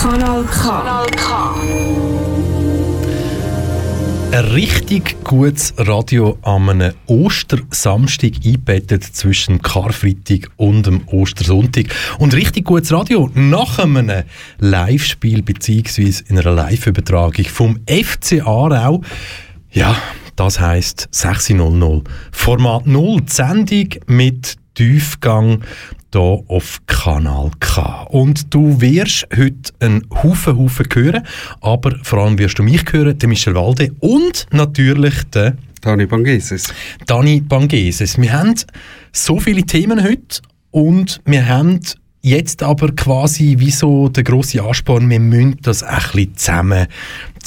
Kanal K. Ein richtig gutes Radio an einem Ostersamstag eingebettet zwischen Karfreitag und dem Ostersonntag. Und richtig gutes Radio nach einem Live-Spiel bzw. in einer Live-Übertragung vom FC Aarau. Ja, das heisst 6.00. Format 0, die Sendung mit Tiefgang hier auf Kanal K. Und du wirst heute einen Haufen, Haufen hören, aber vor allem wirst du mich hören, den Michel Walde und natürlich den Dani Bangeses. Dani Bangeses. Wir haben so viele Themen heute und wir haben jetzt aber quasi wie so der grosse Ansporn, wir müssen das ein bisschen zusammen,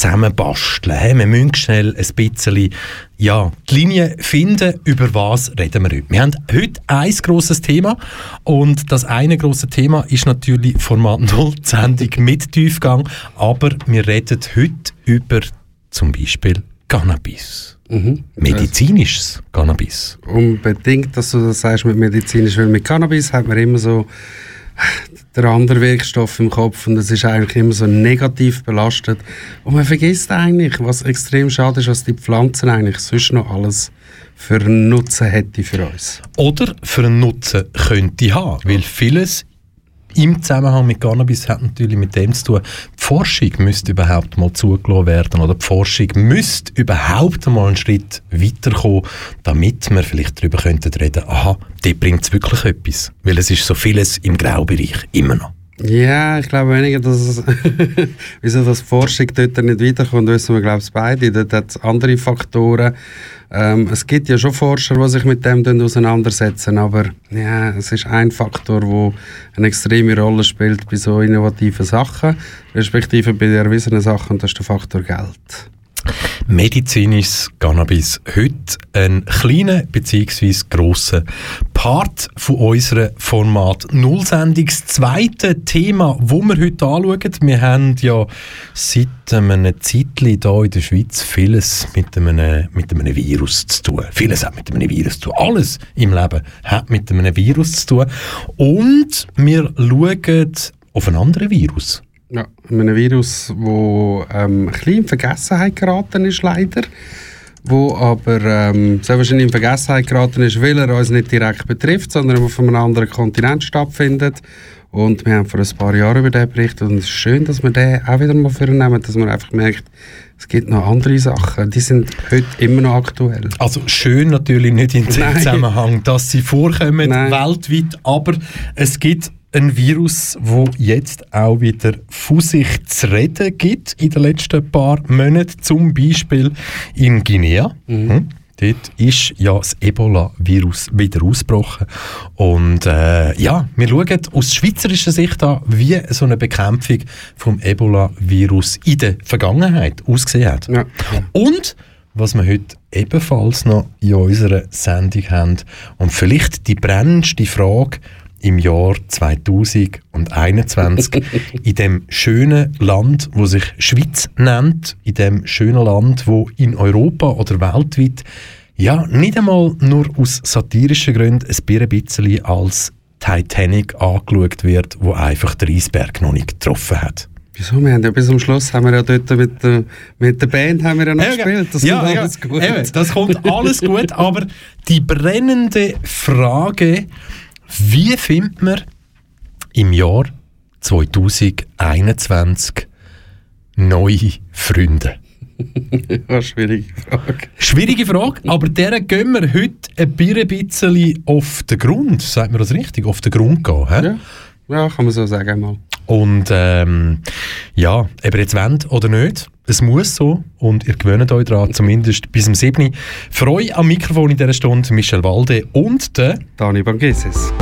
zusammen basteln. Wir müssen schnell ein bisschen ja, die Linie finden, über was reden wir heute. Wir haben heute ein grosses Thema und das eine grosse Thema ist natürlich Format 0, die Sendung mit Tiefgang, aber wir reden heute über zum Beispiel Cannabis. Mhm. Medizinisches Cannabis. Unbedingt, dass du das sagst mit medizinisch, weil mit Cannabis hat man immer so der andere Wirkstoff im Kopf und es ist eigentlich immer so negativ belastet. Und man vergisst eigentlich, was extrem schade ist, was die Pflanzen eigentlich sonst noch alles für einen Nutzen hätte für uns. Oder für einen Nutzen könnte haben, weil vieles im Zusammenhang mit Cannabis hat natürlich mit dem zu tun, die Forschung müsste überhaupt mal zugelassen werden oder die Forschung müsste überhaupt mal einen Schritt weiterkommen, damit wir vielleicht darüber könnten reden, aha, dort bringt es wirklich etwas, weil es ist so vieles im Graubereich, immer noch. Ja, ich glaube weniger, dass es, wieso das Forschung dort nicht weiterkommt, wissen wir, glaube ich, beide. Dort hat es andere Faktoren. Ähm, es gibt ja schon Forscher, die sich mit dem auseinandersetzen, aber ja, es ist ein Faktor, der eine extreme Rolle spielt bei so innovativen Sachen, respektive bei den erwiesenen Sachen, das ist der Faktor Geld. Medizinisches Cannabis. Heute ein kleiner bzw. grosser Part von unserer Format Null-Sendung. Das zweite Thema, das wir heute anschauen, wir haben ja seit einem Zeitchen hier in der Schweiz vieles mit einem, mit einem Virus zu tun. Vieles hat mit einem Virus zu tun. Alles im Leben hat mit einem Virus zu tun. Und wir schauen auf einen anderen Virus. Ja, einem Virus, das ähm, ein bisschen in Vergessenheit geraten ist, leider. Wo aber ähm, sehr wahrscheinlich in Vergessenheit geraten ist, weil er uns nicht direkt betrifft, sondern auf einem anderen Kontinent stattfindet. Und wir haben vor ein paar Jahren über den berichtet und es ist schön, dass wir den auch wieder mal vornehmen, dass man einfach merkt, es gibt noch andere Sachen, die sind heute immer noch aktuell. Also schön natürlich nicht in dem Zusammenhang, dass sie vorkommen Nein. weltweit, aber es gibt ein Virus, wo jetzt auch wieder von sich zu reden gibt in den letzten paar Monaten, zum Beispiel in Guinea. Mhm. Hm? Dort ist ja das Ebola-Virus wieder ausgebrochen. Und äh, ja, wir schauen aus schweizerischer Sicht an, wie so eine Bekämpfung vom Ebola-Virus in der Vergangenheit ausgesehen hat. Ja. Und was wir heute ebenfalls noch in unserer Sendung haben und vielleicht die brennendste Frage, im Jahr 2021 in dem schönen Land, wo sich Schweiz nennt, in dem schönen Land, wo in Europa oder weltweit ja nicht einmal nur aus satirischen Gründen ein bisschen als Titanic angeschaut wird, wo einfach der Eisberg noch nicht getroffen hat. Wieso? Wir haben ja bis zum Schluss haben wir ja dort mit der, mit der Band haben wir ja noch ja, gespielt. Das ja, kommt ja, alles gut. Das kommt alles gut, aber die brennende Frage wie findet man im Jahr 2021 neue Freunde? ja, schwierige Frage. Schwierige Frage, aber der gehen wir heute ein bisschen auf den Grund, sagt man das richtig, auf den Grund gehen. He? Ja. ja, kann man so sagen mal. Und ähm, ja, ob ihr jetzt wollt oder nicht, es muss so und ihr gewöhnt euch daran, zumindest bis zum 7. Für euch am Mikrofon in dieser Stunde Michel Walde und der Dani Bangeses.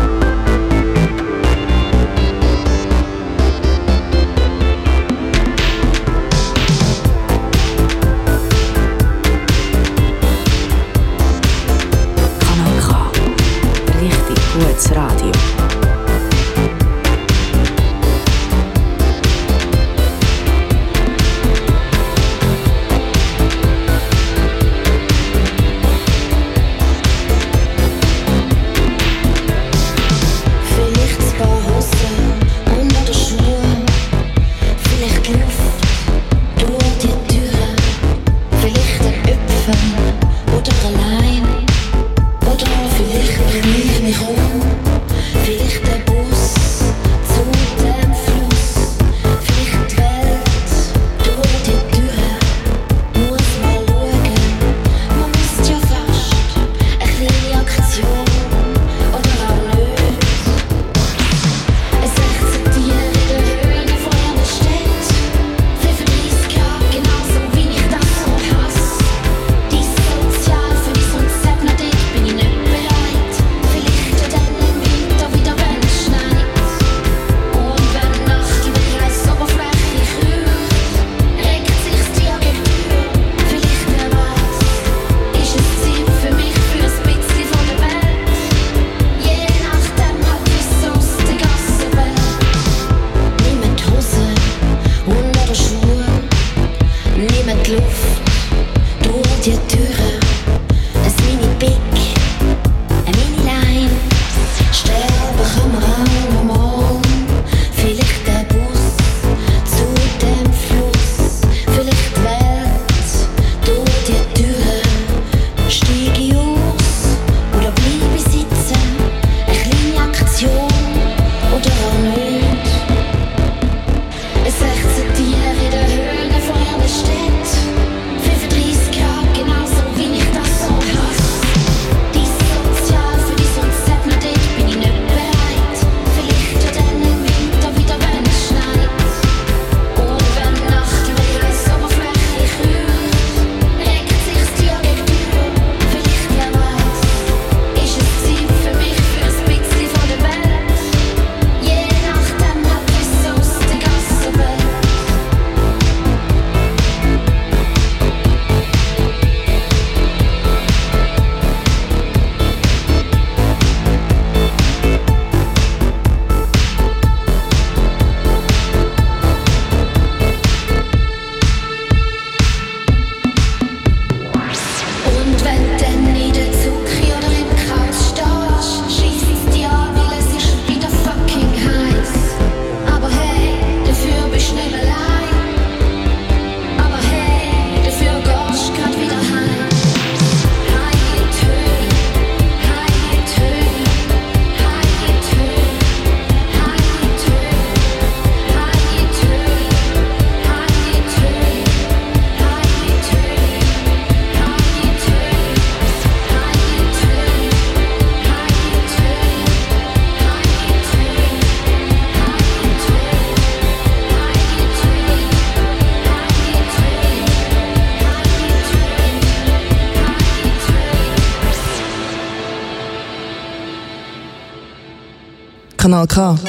Kanal K.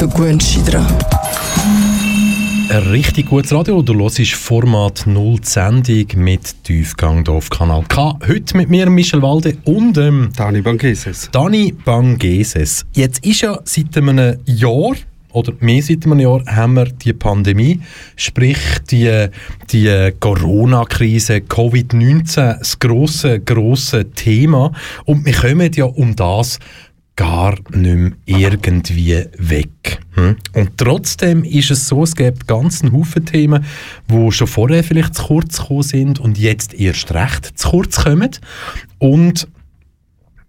Du gewöhnst dich dran. Ein richtig gutes Radio. Du hörst Format 0 die Sendung mit Tiefgang hier auf Kanal K. Heute mit mir, Michel Walde und ähm, Dani Bangeses. Dani Bangeses. Jetzt ist ja seit einem Jahr oder mehr seit einem Jahr haben wir die Pandemie, sprich die, die Corona-Krise, Covid-19, das grosse, grosse Thema. Und wir kommen ja um das gar nicht mehr irgendwie weg. Hm? Und trotzdem ist es so, es gibt ganz einen Haufen Themen, die schon vorher vielleicht zu kurz gekommen sind und jetzt erst recht zu kurz kommen. Und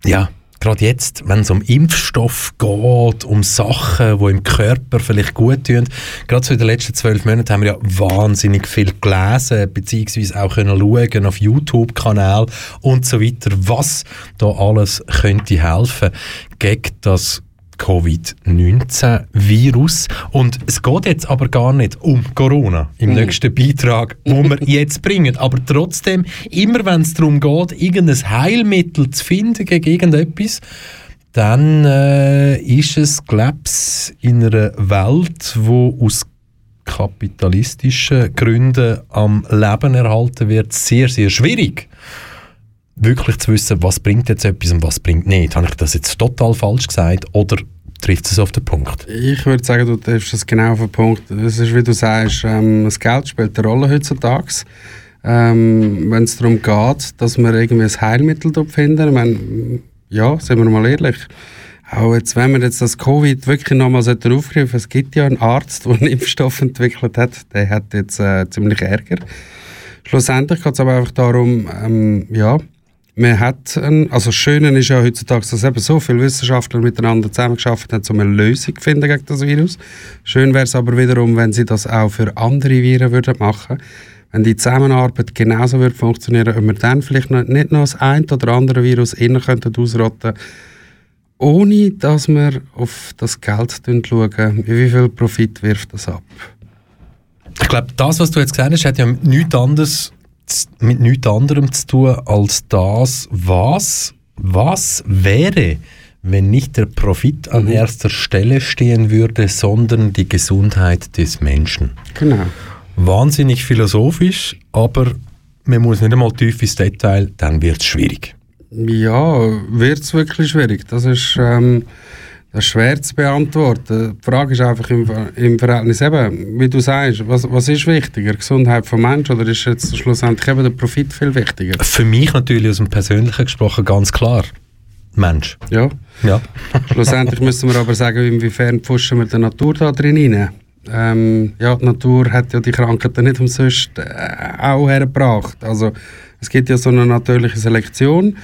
ja, gerade jetzt, wenn es um Impfstoff geht, um Sachen, die im Körper vielleicht gut tun, gerade so in den letzten zwölf Monaten haben wir ja wahnsinnig viel gelesen, beziehungsweise auch können schauen auf YouTube-Kanal und so weiter, was da alles könnte helfen gegen das Covid-19-Virus. Und es geht jetzt aber gar nicht um Corona im mhm. nächsten Beitrag, wo wir jetzt bringen. Aber trotzdem, immer wenn es darum geht, irgendein Heilmittel zu finden gegen irgendetwas, dann äh, ist es, glaube ich, in einer Welt, wo aus kapitalistischen Gründen am Leben erhalten wird, sehr, sehr schwierig wirklich zu wissen, was bringt jetzt etwas und was bringt nicht. Habe ich das jetzt total falsch gesagt oder trifft es auf den Punkt? Ich würde sagen, du triffst es genau auf den Punkt. Es ist, wie du sagst, ähm, das Geld spielt eine Rolle heutzutage. Ähm, Wenn es darum geht, dass wir irgendwie ein Heilmittel finden, ich meine, ja, sind wir mal ehrlich, auch jetzt, wenn man jetzt das Covid wirklich nochmal aufgreifen es gibt ja einen Arzt, der einen Impfstoff entwickelt hat, der hat jetzt äh, ziemlich Ärger. Schlussendlich geht es aber einfach darum, ähm, ja, man hat, ein, also das Schöne ist ja heutzutage, dass eben so viele Wissenschaftler miteinander zusammengearbeitet haben, um eine Lösung zu finden gegen das Virus. Schön wäre es aber wiederum, wenn sie das auch für andere Viren würden machen wenn die Zusammenarbeit genauso würde funktionieren, ob wir dann vielleicht noch, nicht noch das ein oder andere Virus innen könnten ausrotten ohne dass wir auf das Geld schauen, wie viel Profit wirft das ab. Ich glaube, das, was du jetzt gesagt hast, hat ja nichts anderes mit nichts anderem zu tun als das, was, was wäre, wenn nicht der Profit an mhm. erster Stelle stehen würde, sondern die Gesundheit des Menschen. Genau. Wahnsinnig philosophisch, aber man muss nicht einmal tief ins Detail, dann wird es schwierig. Ja, wird es wirklich schwierig. Das ist... Ähm das ist schwer zu beantworten. Die Frage ist einfach im, im Verhältnis eben, wie du sagst, was, was ist wichtiger, Gesundheit vom Menschen oder ist jetzt schlussendlich eben der Profit viel wichtiger? Für mich natürlich aus dem Persönlichen gesprochen ganz klar. Mensch. Ja. ja. Schlussendlich müssen wir aber sagen, inwiefern pfuschen wir die Natur da drin rein. Ähm, ja, die Natur hat ja die Krankheiten nicht umsonst äh, auch hergebracht. Also es gibt ja so eine natürliche Selektion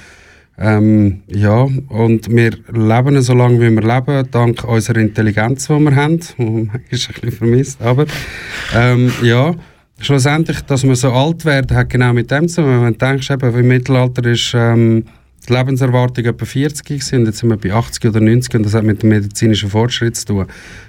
ähm, ja, und wir leben so lange, wie wir leben, dank unserer Intelligenz, die wir haben. ist ein bisschen vermisst, aber ähm, ja, schlussendlich, dass wir so alt werden, hat genau mit dem zu tun. Wenn du denkst, eben, im Mittelalter ist ähm, die Lebenserwartung etwa 40 gewesen, jetzt sind wir bei 80 oder 90 und das hat mit dem medizinischen Fortschritt zu tun.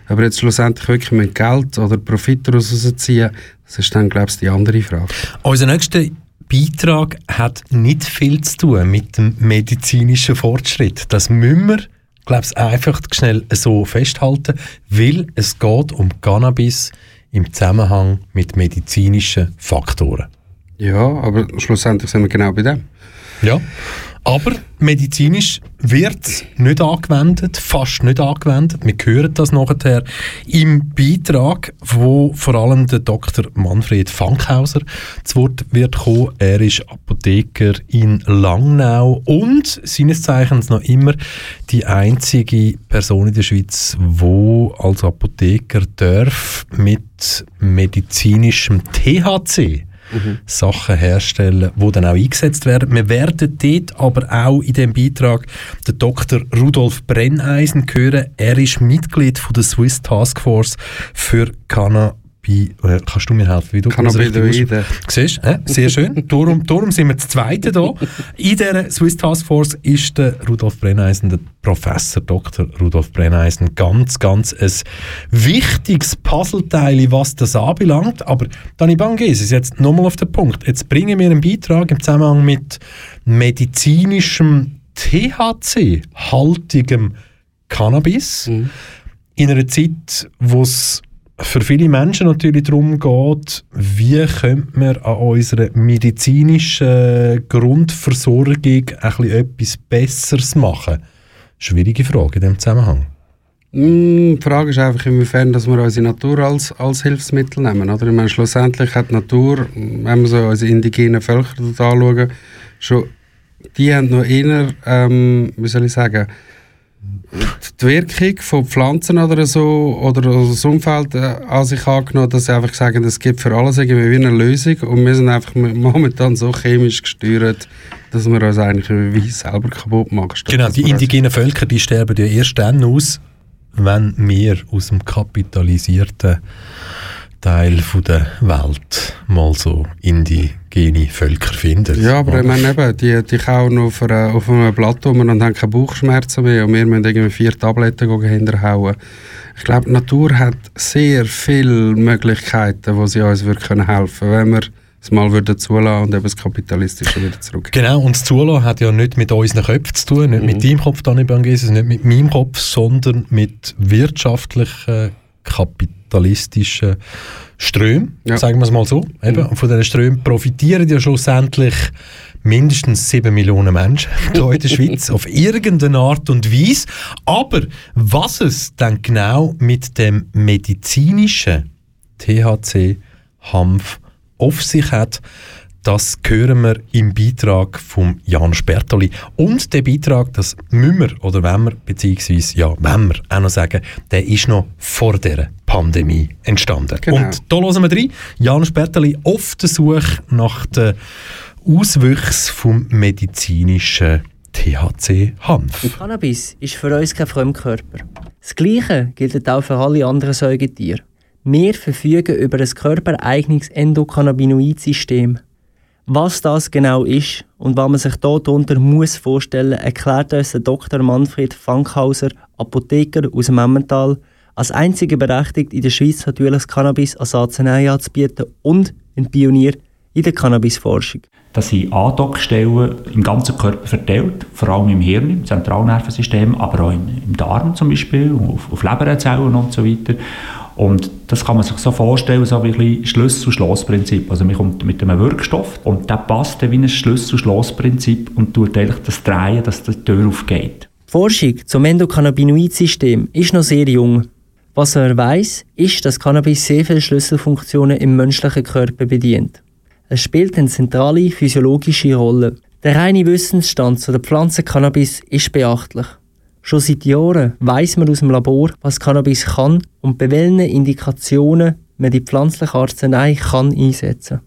Aber jetzt schlussendlich wirklich mit Geld oder Profit daraus rausziehen, das ist dann, glaube ich, die andere Frage. Unser nächster Beitrag hat nicht viel zu tun mit dem medizinischen Fortschritt. Das müssen wir, glaube ich, einfach schnell so festhalten, weil es geht um Cannabis im Zusammenhang mit medizinischen Faktoren. Ja, aber schlussendlich sind wir genau bei dem. Ja. Aber medizinisch wird es nicht angewendet, fast nicht angewendet. Wir hören das nachher im Beitrag, wo vor allem der Dr. Manfred Fankhauser zu Wort wird kommen. Er ist Apotheker in Langnau und seines Zeichens noch immer die einzige Person in der Schweiz, wo als Apotheker darf mit medizinischem THC Sachen herstellen, die dann auch eingesetzt werden. Wir werden dort aber auch in dem Beitrag den Dr. Rudolf Brenneisen hören. Er ist Mitglied von der Swiss Task Force für Cannabis bei, kannst du mir helfen, wie du Cannabinoide. Siehst du? Sehr schön. darum, darum sind wir das Zweite hier. In dieser Swiss Task Force ist der Rudolf Brenneisen, der Professor Dr. Rudolf Brenneisen, ganz, ganz ein wichtiges Puzzleteil, was das anbelangt. Aber Dani Banges ist jetzt nochmal auf den Punkt. Jetzt bringen wir einen Beitrag im Zusammenhang mit medizinischem THC-haltigem Cannabis. Mhm. In einer Zeit, wo es für viele Menschen natürlich darum geht, wie könnte man an unserer medizinischen Grundversorgung ein etwas Besseres machen? Schwierige Frage in diesem Zusammenhang. Mm, die Frage ist einfach, inwiefern dass wir unsere Natur als, als Hilfsmittel nehmen. Oder? Ich meine, schlussendlich hat die Natur, wenn wir so unsere indigenen Völker anschauen, schon, die haben noch eher, ähm, wie soll ich sagen, die Wirkung von Pflanzen oder so oder das Umfeld äh, an sich angenommen, dass sie einfach sagen, es gibt für alles irgendwie wie eine Lösung und wir sind einfach momentan so chemisch gesteuert, dass wir uns eigentlich wie selber kaputt machen. Genau, die indigenen Völker, die sterben ja erst dann aus, wenn wir aus dem kapitalisierten Teil der Welt mal so indigene Völker finden. Ja, aber ich meine eben, die, die kauen auf, einer, auf einem Blatt rum und haben keine Bauchschmerzen mehr und wir müssen irgendwie vier Tabletten hinterhauen. Ich glaube, die Natur hat sehr viele Möglichkeiten, wo sie uns helfen können, wenn wir es mal würden zulassen und eben das Kapitalistische wieder zurück. Genau, und das Zulassen hat ja nicht mit unseren Köpfen zu tun, nicht mhm. mit deinem Kopf, Dani Bangeses, nicht mit meinem Kopf, sondern mit wirtschaftlichen, kapitalistischen Strömen, ja. sagen wir es mal so. Eben. Mhm. Und von diesen Strömen profitieren ja schlussendlich mindestens 7 Millionen Menschen hier in der Schweiz auf irgendeine Art und Weise. Aber was es dann genau mit dem medizinischen THC-Hanf auf sich hat, das hören wir im Beitrag von Jan Spertoli. Und der Beitrag, das müssen wir, oder wenn wir, beziehungsweise, ja, wenn wir auch noch sagen, der ist noch vor der Pandemie entstanden. Genau. Und da hören wir rein. Jan Spertoli auf der Suche nach den Auswüchsen vom medizinischen THC-Hanf. Cannabis ist für uns kein Fremdkörper. Das Gleiche gilt auch für alle anderen Säugetiere. Wir verfügen über ein körpereigenes Endokannabinoid-System. Was das genau ist und was man sich darunter muss vorstellen, erklärt uns Dr. Manfred Fankhauser, Apotheker aus dem Emmental, als einziger berechtigt in der Schweiz natürliches Cannabis als Arznei anzubieten und ein Pionier in der Cannabisforschung. Das sind Andockstellen im ganzen Körper verteilt, vor allem im Hirn, im Zentralnervensystem, aber auch im, im Darm zum Beispiel, auf, auf Leberzellen und so weiter. Und das kann man sich so vorstellen, so wie ein Schlüssel-Schloss-Prinzip. Also man kommt mit einem Wirkstoff und der passt dann wie ein Schlüssel-Schloss-Prinzip und tut eigentlich das Drehen, dass die Tür aufgeht. Die Forschung zum Endokannabinoid-System ist noch sehr jung. Was er weiß, ist, dass Cannabis sehr viele Schlüsselfunktionen im menschlichen Körper bedient. Es spielt eine zentrale physiologische Rolle. Der reine Wissensstand zu der Pflanze Cannabis ist beachtlich. Schon seit Jahren weiß man aus dem Labor, was Cannabis kann und bei welchen Indikationen man die pflanzliche Arznei kann einsetzen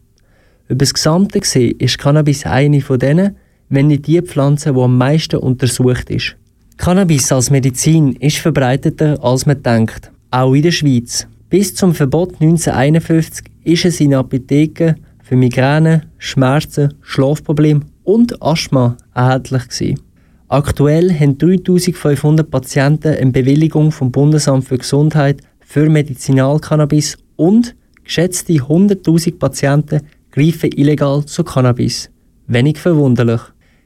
Über das Gesamte gesehen ist Cannabis eine von denen, wenn nicht die Pflanze, die am meisten untersucht ist. Cannabis als Medizin ist verbreiteter, als man denkt, auch in der Schweiz. Bis zum Verbot 1951 ist es in Apotheken für Migräne, Schmerzen, Schlafprobleme und Asthma erhältlich gewesen. Aktuell haben 3500 Patienten eine Bewilligung vom Bundesamt für Gesundheit für Medizinalcannabis und geschätzte 100.000 Patienten greifen illegal zu Cannabis. Wenig verwunderlich.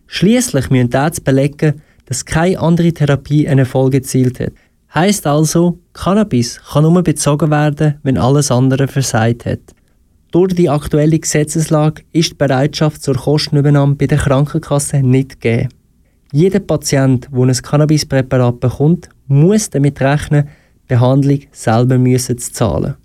Schließlich müssen Ärzte belegen, dass keine andere Therapie einen Erfolg erzielt hat. Heißt also, Cannabis kann nur bezogen werden, wenn alles andere versagt hat. Durch die aktuelle Gesetzeslage ist die Bereitschaft zur Kostenübernahme bei der Krankenkasse nicht gegeben. Jeder Patient, der ein Cannabispräparat bekommt, muss damit rechnen, die Behandlung selber müssen zu zahlen.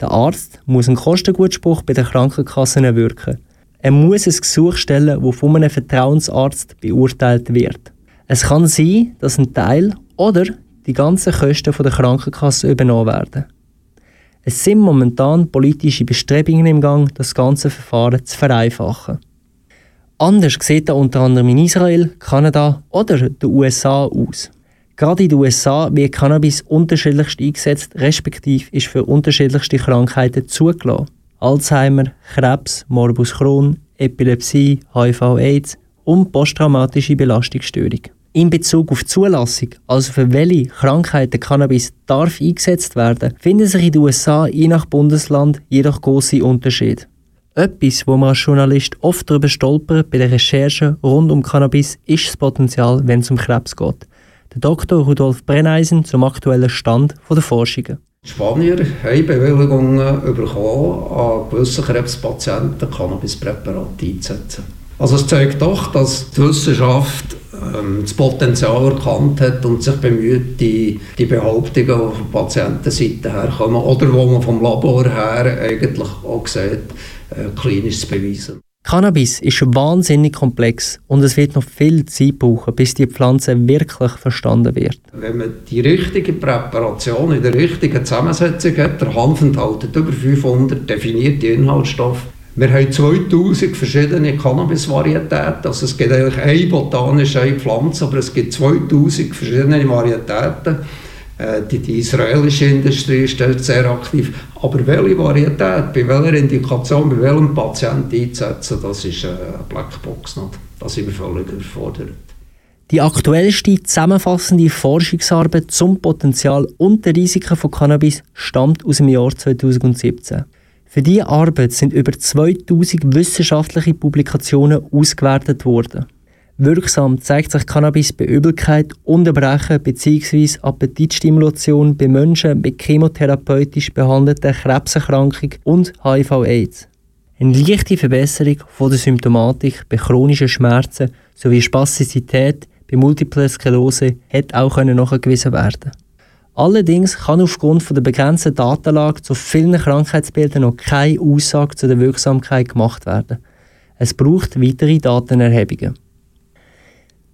Der Arzt muss einen Kostengutspruch bei der Krankenkasse erwirken. Er muss ein Gesuch stellen, das von einem Vertrauensarzt beurteilt wird. Es kann sein, dass ein Teil oder die ganzen Kosten von der Krankenkasse übernommen werden. Es sind momentan politische Bestrebungen im Gang, das ganze Verfahren zu vereinfachen. Anders sieht er unter anderem in Israel, Kanada oder den USA aus. Gerade in den USA wird Cannabis unterschiedlichst eingesetzt, respektive ist für unterschiedlichste Krankheiten zugelassen. Alzheimer, Krebs, Morbus Crohn, Epilepsie, HIV-Aids und posttraumatische Belastungsstörung. In Bezug auf Zulassung, also für welche Krankheiten Cannabis darf eingesetzt werden, finden sich in den USA je nach Bundesland jedoch große Unterschiede. Etwas, wo man als Journalist oft darüber stolpert bei der Recherche rund um Cannabis, ist das Potenzial, wenn es um Krebs geht. Der Dr. Rudolf Brenneisen zum aktuellen Stand der Forschungen. Die Spanier haben Bewilligungen bekommen, an gewissen Krebspatienten Cannabispräparate einzusetzen. Also es zeigt doch, dass die Wissenschaft ähm, das Potenzial erkannt hat und sich bemüht, die, die Behauptungen, die von Patientenseite herkommen oder wo man vom Labor her eigentlich auch sieht, äh, klinisch zu beweisen. Cannabis ist wahnsinnig komplex und es wird noch viel Zeit brauchen, bis die Pflanze wirklich verstanden wird. Wenn man die richtige Präparation in der richtigen Zusammensetzung hat, der Hanf enthält über 500 definierte Inhaltsstoffe, wir haben 2000 verschiedene Cannabis-Varietäten. Also es gibt eigentlich eine botanische eine Pflanze, aber es gibt 2000 verschiedene Varietäten. Äh, die, die, israelische Industrie ist dort sehr aktiv. Aber welche Varietät, bei welcher Indikation, bei welchem Patienten einzusetzen, das ist eine Blackbox. Nicht? Da sind wir völlig überfordert. Die aktuellste zusammenfassende Forschungsarbeit zum Potenzial und den Risiken von Cannabis stammt aus dem Jahr 2017. Für diese Arbeit sind über 2000 wissenschaftliche Publikationen ausgewertet worden. Wirksam zeigt sich Cannabis bei Übelkeit, Unterbrechen bzw. Appetitstimulation bei Menschen mit chemotherapeutisch behandelten Krebserkrankung und HIV-Aids. Eine leichte Verbesserung von der Symptomatik bei chronischen Schmerzen sowie Spastizität bei Multiple Sklerose hätte auch nachgewiesen werden Allerdings kann aufgrund der begrenzten Datenlage zu vielen Krankheitsbildern noch keine Aussage zu der Wirksamkeit gemacht werden. Es braucht weitere Datenerhebungen.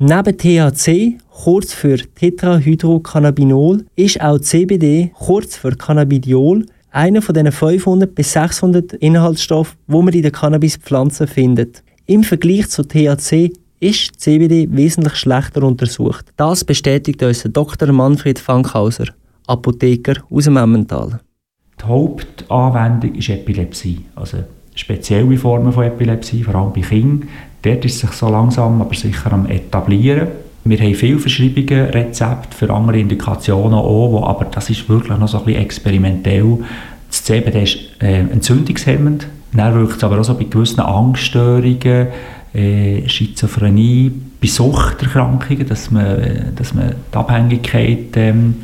Neben THC, kurz für Tetrahydrocannabinol, ist auch CBD, kurz für Cannabidiol, einer von den 500 bis 600 Inhaltsstoffen, wo man in der Cannabispflanze findet. Im Vergleich zu THC ist CBD wesentlich schlechter untersucht. Das bestätigt uns Dr. Manfred Fankhauser, Apotheker aus dem Emmental. Die Hauptanwendung ist Epilepsie, also spezielle Formen von Epilepsie, vor allem bei Kindern. Dort ist sich so langsam aber sicher am etablieren. Wir haben viele Verschreibungen, Rezepte für andere Indikationen auch, wo, aber das ist wirklich noch so ein bisschen experimentell. Das CBD ist äh, entzündungshemmend, dann wirkt es aber auch so bei gewissen Angststörungen, äh, Schizophrenie, bei Suchterkrankungen, dass man, dass man die Abhängigkeit ähm,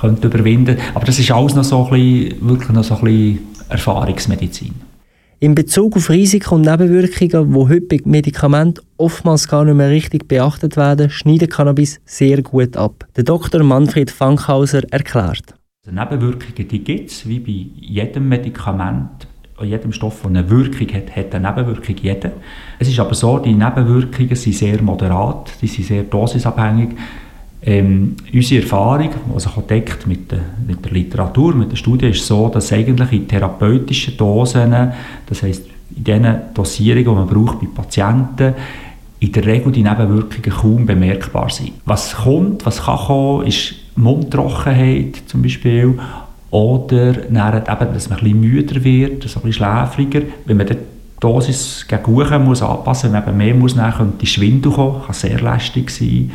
könnte überwinden Aber das ist alles noch so ein bisschen, wirklich noch so ein bisschen Erfahrungsmedizin. In Bezug auf Risiken und Nebenwirkungen, die heute bei Medikamenten oftmals gar nicht mehr richtig beachtet werden, schneidet Cannabis sehr gut ab. Der Dr. Manfred Fankhauser erklärt. Also Nebenwirkungen gibt es, wie bei jedem Medikament jedem Stoff, der eine Wirkung hat, hat eine Nebenwirkung jeder. Es ist aber so, die Nebenwirkungen sind sehr moderat, die sind sehr dosisabhängig. Ähm, unsere Erfahrung, die sich deckt mit der, mit der Literatur, mit der Studie, ist so, dass eigentlich in therapeutischen Dosen, das heisst in den Dosierungen, die man braucht bei Patienten, in der Regel die Nebenwirkungen kaum bemerkbar sind. Was kommt, was kann kommen, ist Mundtrockenheit zum Beispiel oder dann eben, dass man ein müder wird, ein bisschen schläfriger. Wenn man die Dosis gegen muss anpassen muss, wenn man mehr muss, dann könnte Schwindel kommen, kann sehr lästig sein.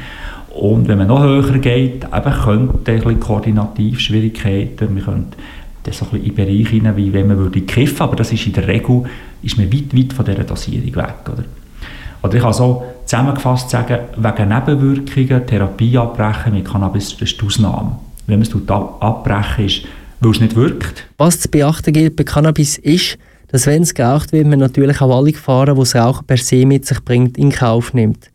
Und wenn man noch höher geht, eben könnte ein bisschen Koordinativschwierigkeiten, man könnte das so ein bisschen in Bereich hinein, wie wenn man würde kiffen, aber das ist in der Regel ist man weit, weit von dieser Dosierung weg. Oder, oder ich kann so zusammengefasst sagen, wegen Nebenwirkungen Therapie abbrechen mit Cannabis, das ist die Ausnahme. Wenn man es abbrechen ist weil es nicht wirkt. Was zu beachten gilt bei Cannabis ist, dass wenn es geraucht wird, man natürlich auch alle Gefahren, die das Rauchen per se mit sich bringt, in Kauf nimmt.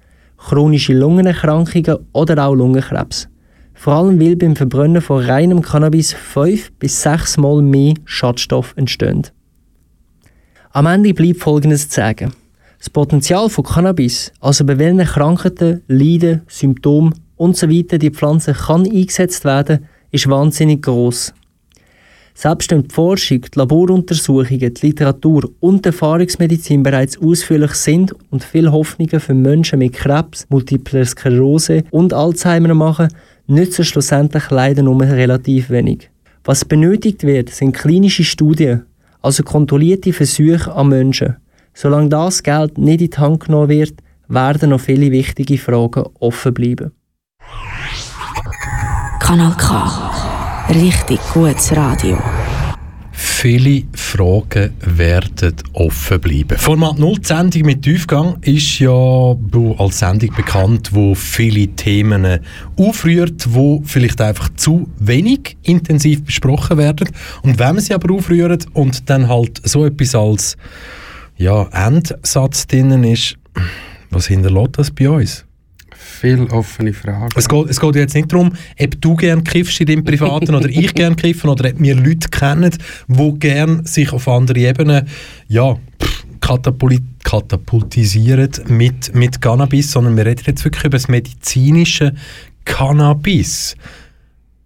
Chronische Lungenerkrankungen oder auch Lungenkrebs. Vor allem weil beim Verbrennen von reinem Cannabis fünf bis sechs Mal mehr Schadstoff entstehen. Am Ende bleibt Folgendes zu sagen. Das Potenzial von Cannabis, also bei welchen Krankheiten, Leiden, Symptomen usw. So die Pflanze kann eingesetzt werden, ist wahnsinnig groß. Selbst wenn die Forschung, die Laboruntersuchungen, die Literatur und die Erfahrungsmedizin bereits ausführlich sind und viele Hoffnungen für Menschen mit Krebs, Multiple Sklerose und Alzheimer machen, nützen schlussendlich leider nur relativ wenig. Was benötigt wird, sind klinische Studien, also kontrollierte Versuche an Menschen. Solange das Geld nicht in die Hand genommen wird, werden noch viele wichtige Fragen offen bleiben. Kanal K. Richtig gutes Radio. viele Fragen werden offen bleiben. Format 0, die Sendung mit Tiefgang, ist ja als Sendung bekannt, wo viele Themen aufrührt, wo vielleicht einfach zu wenig intensiv besprochen werden. Und wenn man sie aber aufrührt und dann halt so etwas als ja, Endsatz drinnen ist, was hinterlässt das bei uns? Viele offene Fragen. Es geht, es geht jetzt nicht darum, ob du gerne kiffst in deinem Privaten oder ich gerne kiffen oder ob wir Leute kennen, die gerne sich auf andere Ebenen ja, katapultisieren mit, mit Cannabis, sondern wir reden jetzt wirklich über das medizinische Cannabis.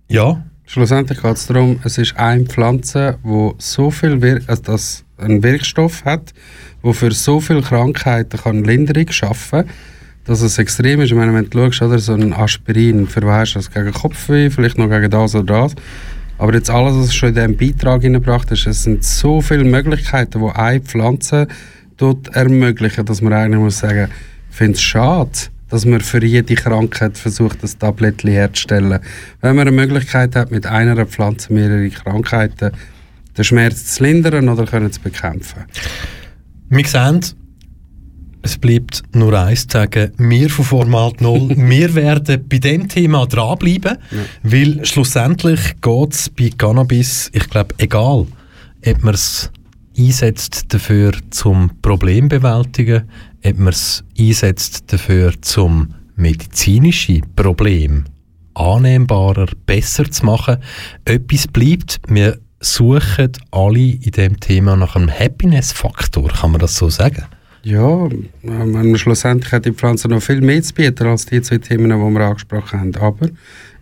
Ja. Schlussendlich geht es darum, es ist eine Pflanze, die so viel Wir also das einen Wirkstoff hat, der für so viele Krankheiten kann Linderung schaffen kann dass es extrem ist. Ich meine, wenn du schaust, oder, so ein Aspirin, was das gegen Kopfweh, vielleicht noch gegen das oder das. Aber jetzt alles, was schon in diesem Beitrag hineingebracht ist, es sind so viele Möglichkeiten, die eine Pflanze dort ermöglichen, dass man eigentlich muss sagen, ich finde es schade, dass man für jede Krankheit versucht, das Tablettchen herzustellen. Wenn man eine Möglichkeit hat, mit einer Pflanze mehrere Krankheiten den Schmerz zu lindern oder können zu bekämpfen. Wir sehen, es bleibt nur eins zu sagen, wir von Format 0, wir werden bei dem Thema dranbleiben, ja. weil schlussendlich geht es bei Cannabis, ich glaube, egal, ob man es einsetzt dafür zum Problem bewältigen, ob man es einsetzt dafür zum medizinische Problem annehmbarer, besser zu machen. Etwas bleibt, wir suchen alle in dem Thema nach einem Happiness-Faktor, kann man das so sagen? Ja, schlussendlich hat die Pflanze noch viel mehr zu bieten als die zwei Themen, die wir angesprochen haben. Aber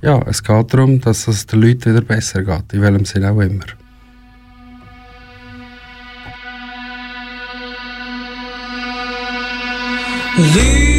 ja, es geht darum, dass es den Leuten wieder besser geht, in welchem Sinne auch immer. Leave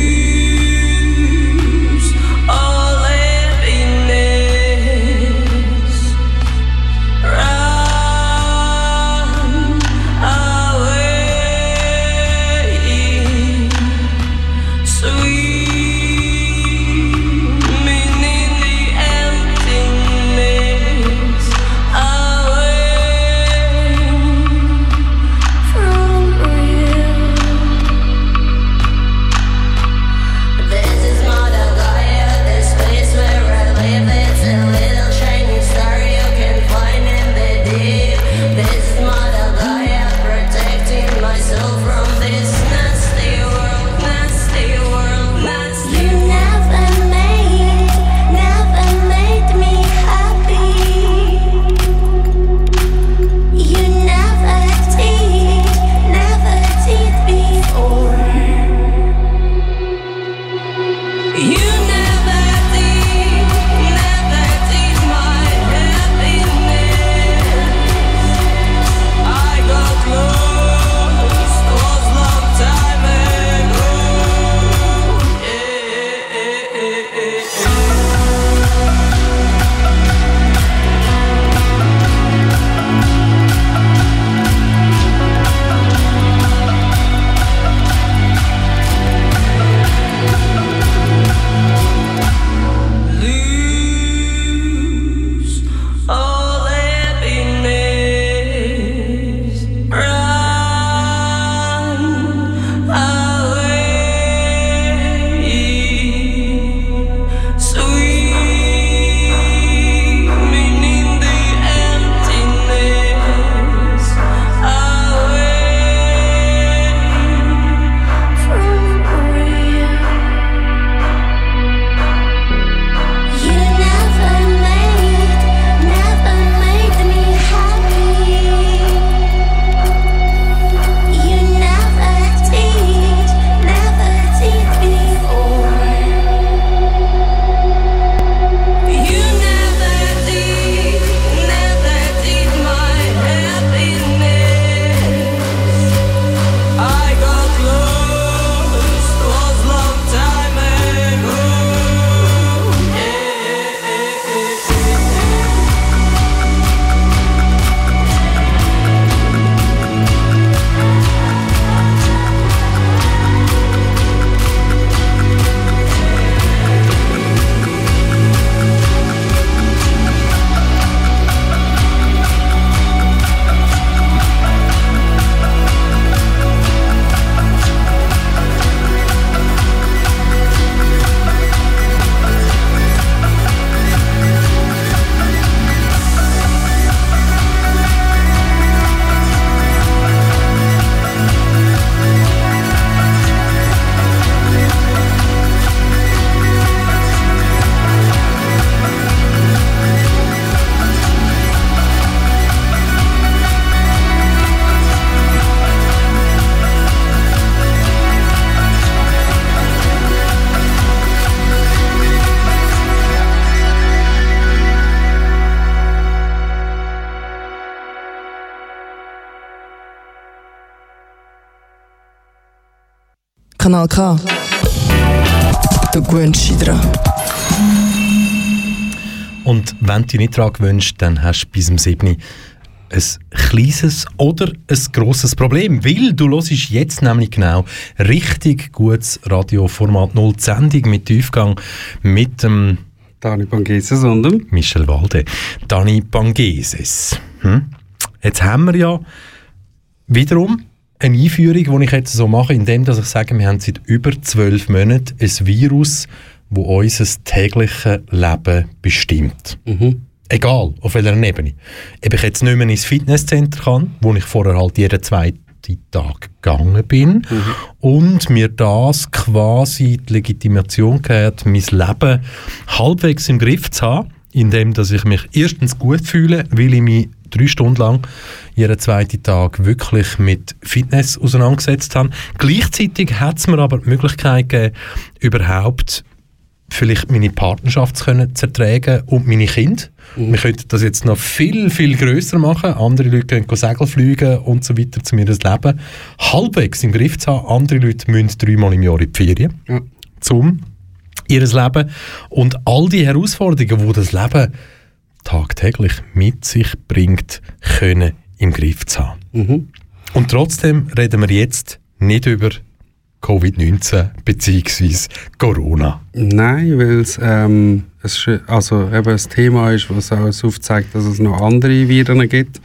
Kanal K. Du gewöhnst dich dran. Und wenn du dich nicht daran gewöhnst, dann hast du bis zum 7 ein kleines oder ein grosses Problem, weil du hörst jetzt nämlich genau richtig gutes Radioformat 0 Sendung mit Tiefgang mit dem Dani Pangeses und dem Michel Walde. Dani Pangeses. Hm? Jetzt haben wir ja wiederum eine Einführung, die ich jetzt so mache, indem dass ich sage, wir haben seit über zwölf Monaten ein Virus, das unser tägliches Leben bestimmt. Mhm. Egal, auf welcher Ebene. Ob ich jetzt nicht mehr ins Fitnesscenter kann, wo ich vorher halt jeden zweiten Tag gegangen bin mhm. und mir das quasi die Legitimation gehört, mein Leben halbwegs im Griff zu haben, indem dass ich mich erstens gut fühle, weil ich mich drei Stunden lang jeden zweiten Tag wirklich mit Fitness auseinandergesetzt habe. Gleichzeitig hat es mir aber die Möglichkeit gegeben, überhaupt vielleicht meine Partnerschaft zu können zertragen und meine Kinder. Mhm. Wir könnten das jetzt noch viel, viel grösser machen. Andere Leute können Segel fliegen und so weiter, zu mir das Leben halbwegs im Griff zu haben. Andere Leute müssen dreimal im Jahr in die Ferien, ja. zum ihres Leben. Und all die Herausforderungen, die das Leben tagtäglich mit sich bringt, können im Griff zu haben. Mhm. Und trotzdem reden wir jetzt nicht über Covid-19 bzw. Corona? Nein, weil es, ähm, also eben ein Thema ist, was auch aufzeigt, dass es noch andere Viren gibt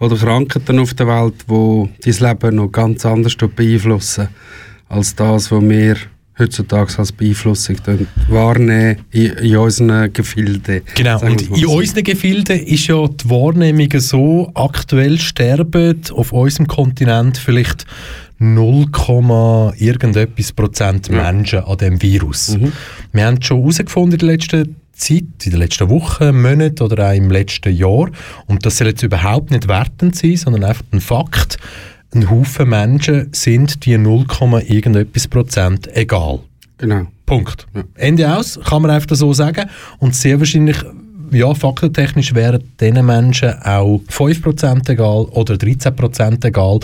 oder Krankheiten auf der Welt, die dein Leben noch ganz anders beeinflussen als das, was wir heutzutage als Beeinflussung wahrnehmen in, in unseren Gefilden. Genau, und in unseren Gefilden ist ja die Wahrnehmung so, aktuell sterben auf unserem Kontinent vielleicht 0, irgendetwas Prozent Menschen ja. an dem Virus. Mhm. Wir haben schon herausgefunden in der letzten Zeit, in den letzten Wochen, Monaten oder auch im letzten Jahr, und das soll jetzt überhaupt nicht wertend sein, sondern einfach ein Fakt, ein Haufen Menschen sind die 0, irgendetwas Prozent egal. Genau. Punkt. Ja. Ende aus, kann man einfach so sagen. Und sehr wahrscheinlich, ja, faktentechnisch wären diesen Menschen auch 5% egal oder 13% egal.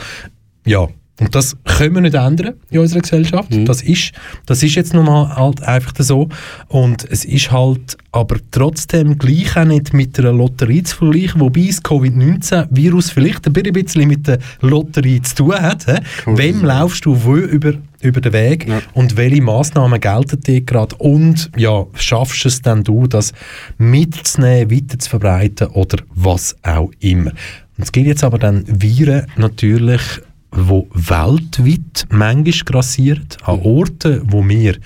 Ja, und das können wir nicht ändern in unserer Gesellschaft. Mhm. Das, ist, das ist jetzt nun mal halt einfach so. Und es ist halt aber trotzdem gleich auch nicht mit einer Lotterie zu vergleichen, wobei das Covid-19-Virus vielleicht ein bisschen mit der Lotterie zu tun hat. He? Wem laufst du wo über, über den Weg ja. und welche Massnahmen gelten dir gerade und ja, schaffst es dann du, das mitzunehmen, weiter zu verbreiten oder was auch immer. Und es gibt jetzt aber dann Viren natürlich wo weltweit manchmal grassiert, an mhm. Orten, wo wir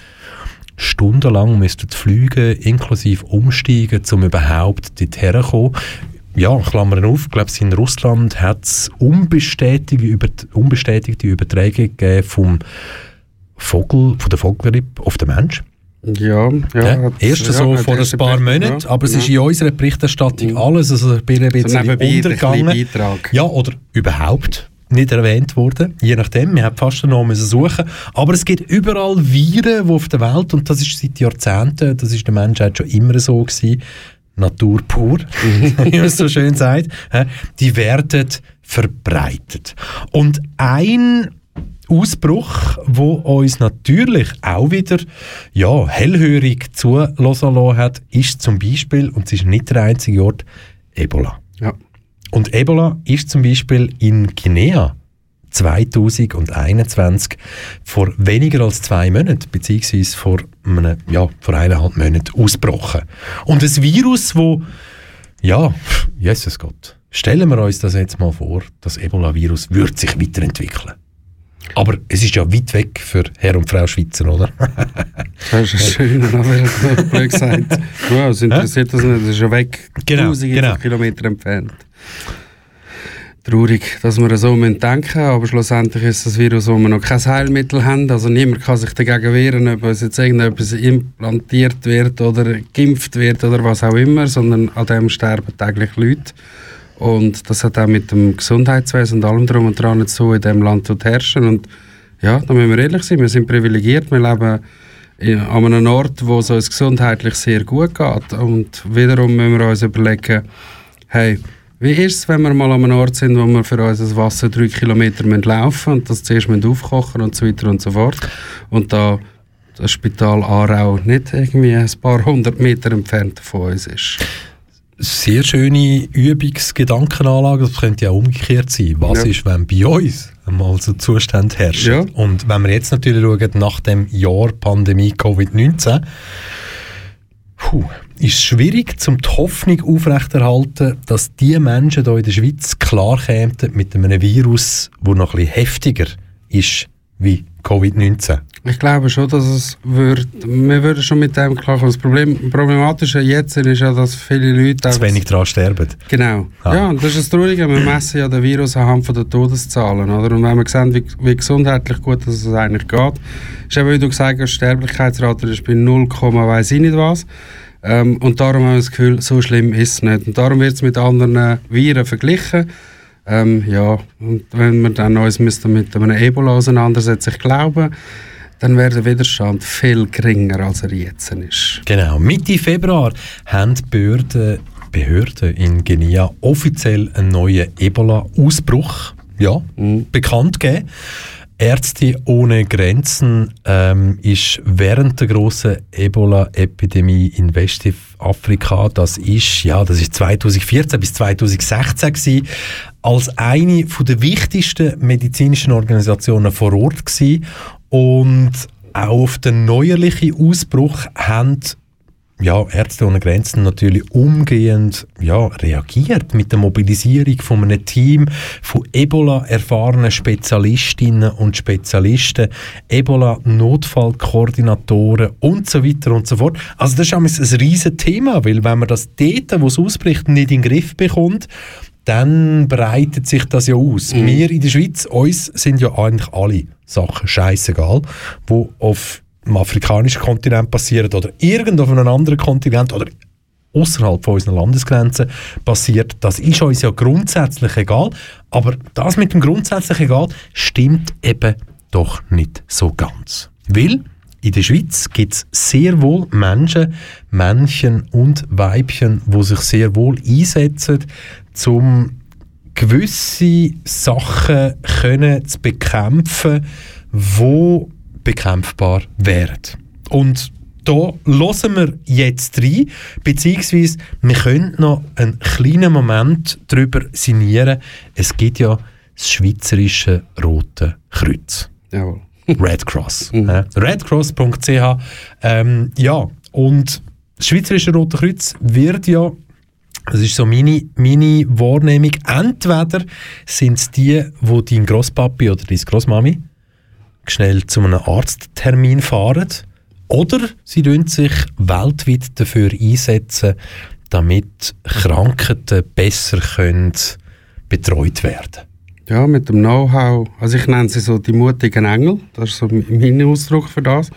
stundenlang müssten fliegen, inklusive umsteigen, um überhaupt dorthin zu kommen. Ja, Klammern auf, ich glaube, in Russland hat es unbestätigte, über, unbestätigte Überträge gegeben vom Vogel, von der Vogelgrippe auf den Mensch. Ja, ja. ja erst ja, so vor ein paar Monaten, ja, aber es ist in unserer Berichterstattung mhm. alles also ein bisschen so untergegangen. Ja, oder überhaupt nicht erwähnt worden. Je nachdem, wir haben fast noch müssen suchen. Aber es gibt überall Viren, die auf der Welt, und das ist seit Jahrzehnten, das ist der Menschheit schon immer so gewesen, Natur pur, wie man so schön sagt, die werden verbreitet. Und ein Ausbruch, wo uns natürlich auch wieder ja, hellhörig zulassen hat, ist zum Beispiel, und es ist nicht der einzige Ort, Ebola. Und Ebola ist zum Beispiel in Guinea 2021 vor weniger als zwei Monaten, beziehungsweise vor, einem, ja, vor eineinhalb Monaten ausgebrochen. Und ein Virus, wo, ja, Jesus Gott, stellen wir uns das jetzt mal vor, das Ebola-Virus wird sich weiterentwickeln. Aber es ist ja weit weg für Herr und Frau Schweizer, oder? das ist schön, aber blöd gesagt. Es interessiert das nicht, das ist ja weg, genau, tausende genau. Kilometer entfernt. Traurig, dass wir so denken aber schlussendlich ist das Virus, wo wir noch kein Heilmittel haben. Also niemand kann sich dagegen wehren, ob uns jetzt irgendetwas implantiert wird oder geimpft wird oder was auch immer, sondern an dem sterben täglich Leute. Und das hat auch mit dem Gesundheitswesen und allem drum und dran zu in diesem Land zu herrschen. Und ja, da müssen wir ehrlich sein, wir sind privilegiert, wir leben an einem Ort, wo es uns gesundheitlich sehr gut geht. Und wiederum müssen wir uns überlegen, hey, Wie ist es, wenn wir mal an einem Ort sind, wo wir für unser Wasser drei Kilometer laufen müssen und das zuerst aufkochen und so weiter und so fort und da das Spital Aarau nicht irgendwie ein paar hundert Meter entfernt von uns ist? Sehr schöne Übungsgedankenanlage, das könnte ja umgekehrt sein. Was ja. ist, wenn bei uns einmal so Zustand herrscht? Ja. Und wenn wir jetzt natürlich schauen, nach dem Jahr Pandemie Covid-19, ist es schwierig, zum die Hoffnung aufrechterhalten, dass die Menschen hier in der Schweiz klar kämen mit einem Virus, das noch ein heftiger ist wie Covid-19. Ich glaube schon, dass es wird, wir würden schon mit dem klarkommen. Das Problem, Problematische jetzt ist ja, dass viele Leute... Zu wenig daran sterben. Genau. Ah. Ja, und das ist das Traurige. Wir messen ja den Virus anhand von den Todeszahlen. Oder? Und wenn wir sehen, wie, wie gesundheitlich gut es eigentlich geht, ist eben, wie du gesagt hast, die Sterblichkeitsrate ist bei 0, weiss ich nicht was. Ähm, und darum haben wir das Gefühl, so schlimm ist es nicht. Und darum wird es mit anderen Viren verglichen. Ähm, ja, und wenn wir dann uns mit einem Ebola auseinandersetzen, ich glaube, dann wäre der Widerstand viel geringer, als er jetzt ist. Genau. Mitte Februar haben die Behörden, Behörden in Guinea offiziell einen neuen Ebola-Ausbruch ja, mhm. bekannt gegeben. Ärzte ohne Grenzen ähm, ist während der großen Ebola-Epidemie in Westafrika, das ist ja, das ist 2014 bis 2016 gewesen, als eine von der wichtigsten medizinischen Organisationen vor Ort gewesen und auch auf den neuerlichen Ausbruch haben ja, Ärzte ohne Grenzen natürlich umgehend ja, reagiert mit der Mobilisierung von einem Team von Ebola erfahrenen Spezialistinnen und Spezialisten, Ebola Notfallkoordinatoren und so weiter und so fort. Also das ist ein riesiges Thema, weil wenn man das dort, wo es ausbricht, nicht in den Griff bekommt, dann breitet sich das ja aus. Mhm. Wir in der Schweiz, uns sind ja eigentlich alle Sachen scheißegal, wo auf im afrikanischen Kontinent passiert oder irgendwo auf einem anderen Kontinent oder außerhalb von unseren Landesgrenzen passiert, das ist uns ja grundsätzlich egal. Aber das mit dem grundsätzlich egal stimmt eben doch nicht so ganz. Weil in der Schweiz gibt es sehr wohl Menschen, Männchen und Weibchen, wo sich sehr wohl einsetzen, um gewisse Sachen können zu bekämpfen, wo bekämpfbar wären. Und da hören wir jetzt rein, beziehungsweise wir können noch einen kleinen Moment darüber sinnieren. Es gibt ja das Schweizerische Rote Kreuz. Jawohl. Red Cross. Redcross.ch. Ähm, ja, und das Schweizerische Rote Kreuz wird ja das ist so meine, meine Wahrnehmung. Entweder sind es die, wo dein Grosspapi oder deine Grossmami schnell zu einem Arzttermin fahren oder sie sich weltweit dafür einsetzen, damit Krankheiten besser können betreut werden Ja, mit dem Know-how. Also ich nenne sie so die mutigen Engel. Das ist so mein Ausdruck für das.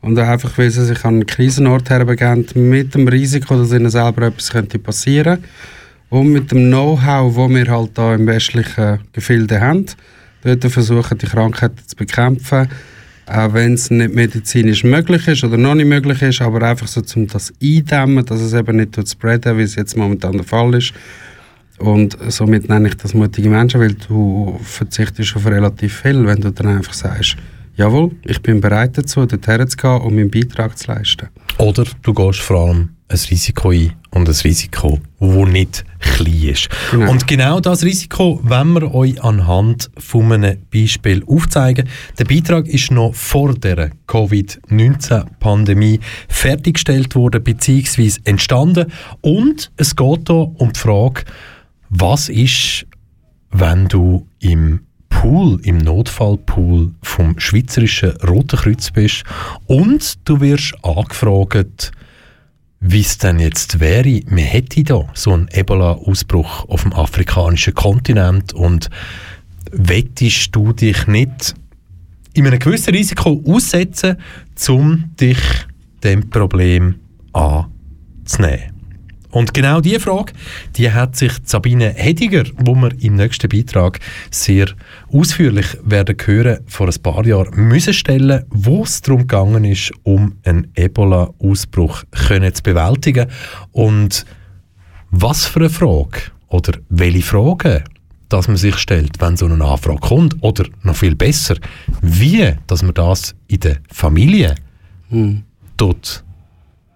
Und einfach, weil sie sich an einen Krisenort herbegeben, mit dem Risiko, dass ihnen selber etwas könnte passieren könnte. Und mit dem Know-how, das wir halt hier im westlichen Gefilde haben dort versuchen, die Krankheiten zu bekämpfen. Auch wenn es nicht medizinisch möglich ist oder noch nicht möglich ist, aber einfach so, um das eindämmen, dass es eben nicht spreaden, wie es jetzt momentan der Fall ist. Und somit nenne ich das mutige Menschen, weil du verzichtest auf relativ viel, wenn du dann einfach sagst, jawohl, ich bin bereit dazu, dorthin zu gehen und meinen Beitrag zu leisten. Oder du gehst vor allem ein Risiko ein und ein Risiko, das nicht klein ist. Genau. Und genau das Risiko wenn wir euch anhand von einem Beispiel aufzeigen. Der Beitrag ist noch vor der Covid-19-Pandemie fertiggestellt worden bzw. entstanden und es geht hier um die Frage, was ist, wenn du im Pool, im Notfallpool vom Schweizerischen Roten Kreuz bist und du wirst angefragt, wie es denn jetzt wäre, man hätte da so einen Ebola-Ausbruch auf dem afrikanischen Kontinent und wettest du dich nicht in einem gewissen Risiko aussetzen, um dich dem Problem anzunehmen? Und genau diese Frage, die hat sich Sabine Hediger, wo wir im nächsten Beitrag sehr ausführlich werden hören, vor ein paar Jahren müssen stellen, wo es darum gegangen ist, um einen Ebola-Ausbruch zu bewältigen. Und was für eine Frage oder welche Fragen dass man sich stellt, wenn so eine Anfrage kommt. Oder noch viel besser, wie dass man das in der Familie hm. tut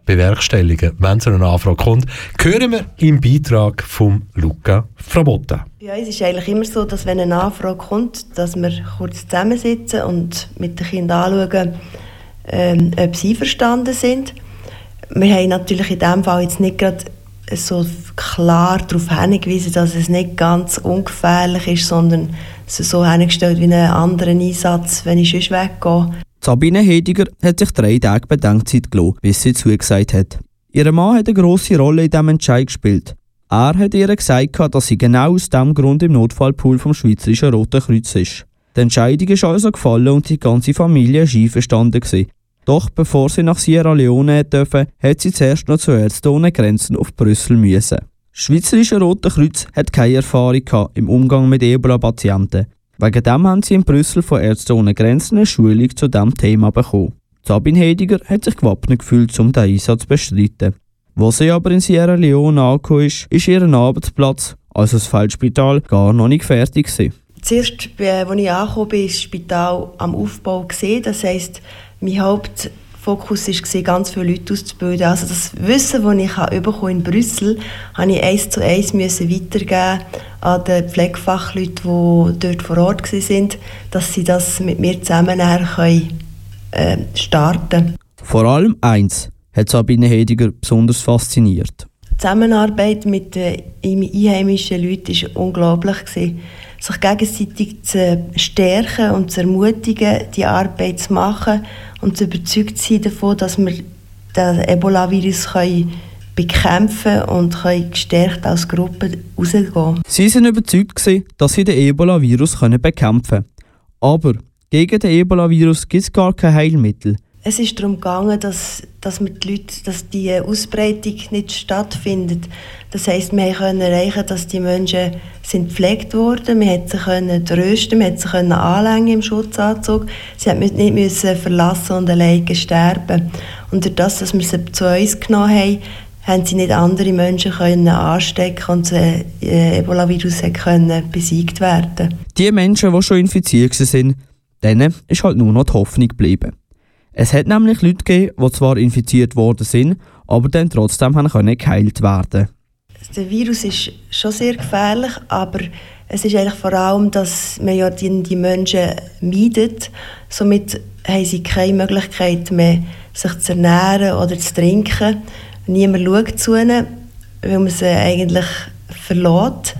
bewerkstelligen, wenn so eine Anfrage kommt, hören wir im Beitrag von Luca Frabotta. Ja, es ist eigentlich immer so, dass wenn eine Anfrage kommt, dass wir kurz zusammensitzen und mit den Kindern anschauen, ähm, ob sie einverstanden sind. Wir haben natürlich in diesem Fall jetzt nicht gerade so klar darauf hingewiesen, dass es nicht ganz ungefährlich ist, sondern so hingestellt wie einen anderen Einsatz, wenn ich sonst weggehe. Sabine Hediger hat sich drei Tage Bedenkzeit gelassen, bis sie zugesagt hat. Ihr Mann hat eine grosse Rolle in diesem Entscheid gespielt. Er hat ihr gesagt, dass sie genau aus diesem Grund im Notfallpool vom Schweizerischen Roten Kreuz ist. Die Entscheidung ist also gefallen und die ganze Familie war einverstanden. Doch bevor sie nach Sierra Leone dürfen, hat sie zuerst noch zu Ärzte ohne Grenzen auf Brüssel müssen. Das Schweizerische Rote Kreuz hat keine Erfahrung im Umgang mit Ebola-Patienten. Wegen dem haben sie in Brüssel von Ärzte ohne Grenzen eine Schulung zu diesem Thema bekommen. Sabine Hediger hat sich gewappnet gefühlt, um diesen Einsatz zu bestreiten. Wo sie aber in Sierra Leone angekommen ist, ist ihr Arbeitsplatz, also das Feldspital, gar noch nicht fertig gewesen. Zuerst, äh, als ich angekommen bin, war das Spital am Aufbau. Das heisst, mein Hauptfokus war, ganz viele Leute auszubilden. Also das Wissen, das ich in Brüssel habe ich eins zu eins müssen weitergeben an die Pflegefachleute, die dort vor Ort waren, dass sie das mit mir zusammen können, äh, starten Vor allem eins hat Sabine Hediger besonders fasziniert. Die Zusammenarbeit mit den einheimischen Leuten war unglaublich. Sich gegenseitig zu stärken und zu ermutigen, die Arbeit zu machen und zu überzeugt sein davon, dass wir den Ebola-Virus bekämpfen und können gestärkt als Gruppe rausgehen. Sie sind überzeugt, dass sie den Ebola-Virus bekämpfen können. Aber gegen den Ebola-Virus gibt es gar kein Heilmittel. Es ist darum gegangen, dass, dass, wir die dass die Ausbreitung nicht stattfindet. Das heisst, wir können erreichen, dass die Menschen sind gepflegt wurden, wir hätten sie können trösten, wir hätten sie können anlängen im Schutzanzug. Sie mussten nicht müssen verlassen und alleine sterben. Und durch das, dass wir sie zu uns genommen haben, haben sie nicht andere Menschen können anstecken und das äh, Ebola-Virus können besiegt werden. Die Menschen, die schon infiziert waren, denen ist halt nur noch die Hoffnung geblieben. Es hat nämlich Leute gegeben, die zwar infiziert worden sind, aber dann trotzdem können geheilt werden. Der Virus ist schon sehr gefährlich, aber es ist eigentlich vor allem, dass man ja die, die Menschen meidet. Somit haben sie keine Möglichkeit mehr, sich zu ernähren oder zu trinken. Niemand schaut zu ihnen, weil man sie eigentlich verlässt.